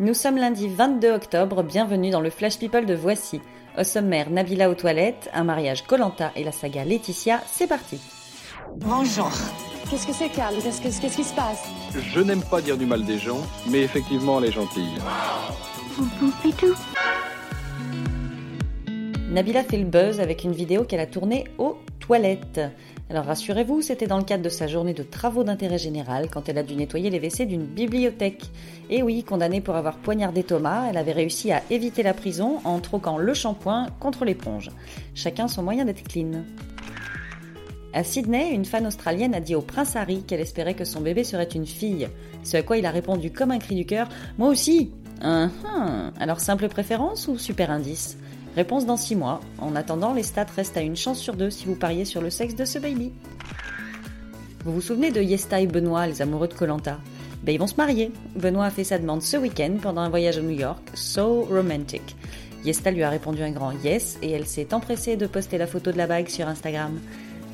Nous sommes lundi 22 octobre, bienvenue dans le Flash People de Voici. Au sommaire, Nabila aux toilettes, un mariage Colanta et la saga Laetitia, c'est parti. Bonjour. Qu'est-ce que c'est, Carl Qu'est-ce que- qu'est-ce qui se passe? Je n'aime pas dire du mal des gens, mais effectivement, elle est gentille. Nabila fait le buzz avec une vidéo qu'elle a tournée aux toilettes. Alors rassurez-vous, c'était dans le cadre de sa journée de travaux d'intérêt général quand elle a dû nettoyer les WC d'une bibliothèque. Et oui, condamnée pour avoir poignardé Thomas, elle avait réussi à éviter la prison en troquant le shampoing contre l'éponge. Chacun son moyen d'être clean. À Sydney, une fan australienne a dit au prince Harry qu'elle espérait que son bébé serait une fille. Ce à quoi il a répondu comme un cri du cœur Moi aussi hum. Alors simple préférence ou super indice? Réponse dans 6 mois. En attendant, les stats restent à une chance sur deux si vous pariez sur le sexe de ce baby. Vous vous souvenez de Yesta et Benoît, les amoureux de Colanta? Ben ils vont se marier. Benoît a fait sa demande ce week-end pendant un voyage à New York. So romantic. Yesta lui a répondu un grand yes et elle s'est empressée de poster la photo de la bague sur Instagram.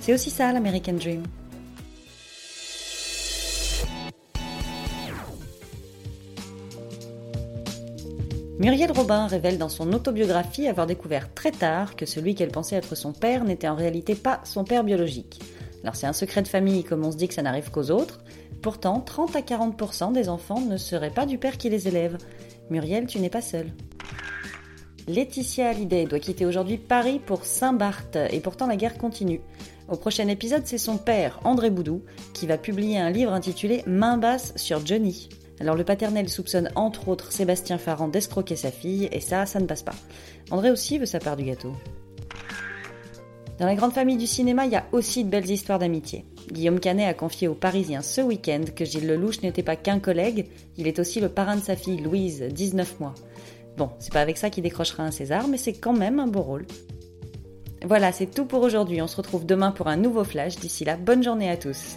C'est aussi ça l'American Dream. Muriel Robin révèle dans son autobiographie avoir découvert très tard que celui qu'elle pensait être son père n'était en réalité pas son père biologique. Alors c'est un secret de famille comme on se dit que ça n'arrive qu'aux autres. Pourtant, 30 à 40% des enfants ne seraient pas du père qui les élève. Muriel, tu n'es pas seule. Laetitia Hallyday doit quitter aujourd'hui Paris pour Saint-Barth et pourtant la guerre continue. Au prochain épisode, c'est son père, André Boudou, qui va publier un livre intitulé Main basse sur Johnny. Alors le paternel soupçonne entre autres Sébastien Farran d'escroquer sa fille et ça, ça ne passe pas. André aussi veut sa part du gâteau. Dans la grande famille du cinéma, il y a aussi de belles histoires d'amitié. Guillaume Canet a confié aux Parisiens ce week-end que Gilles Lelouch n'était pas qu'un collègue, il est aussi le parrain de sa fille Louise, 19 mois. Bon, c'est pas avec ça qu'il décrochera un César, mais c'est quand même un beau rôle. Voilà, c'est tout pour aujourd'hui. On se retrouve demain pour un nouveau flash. D'ici là, bonne journée à tous.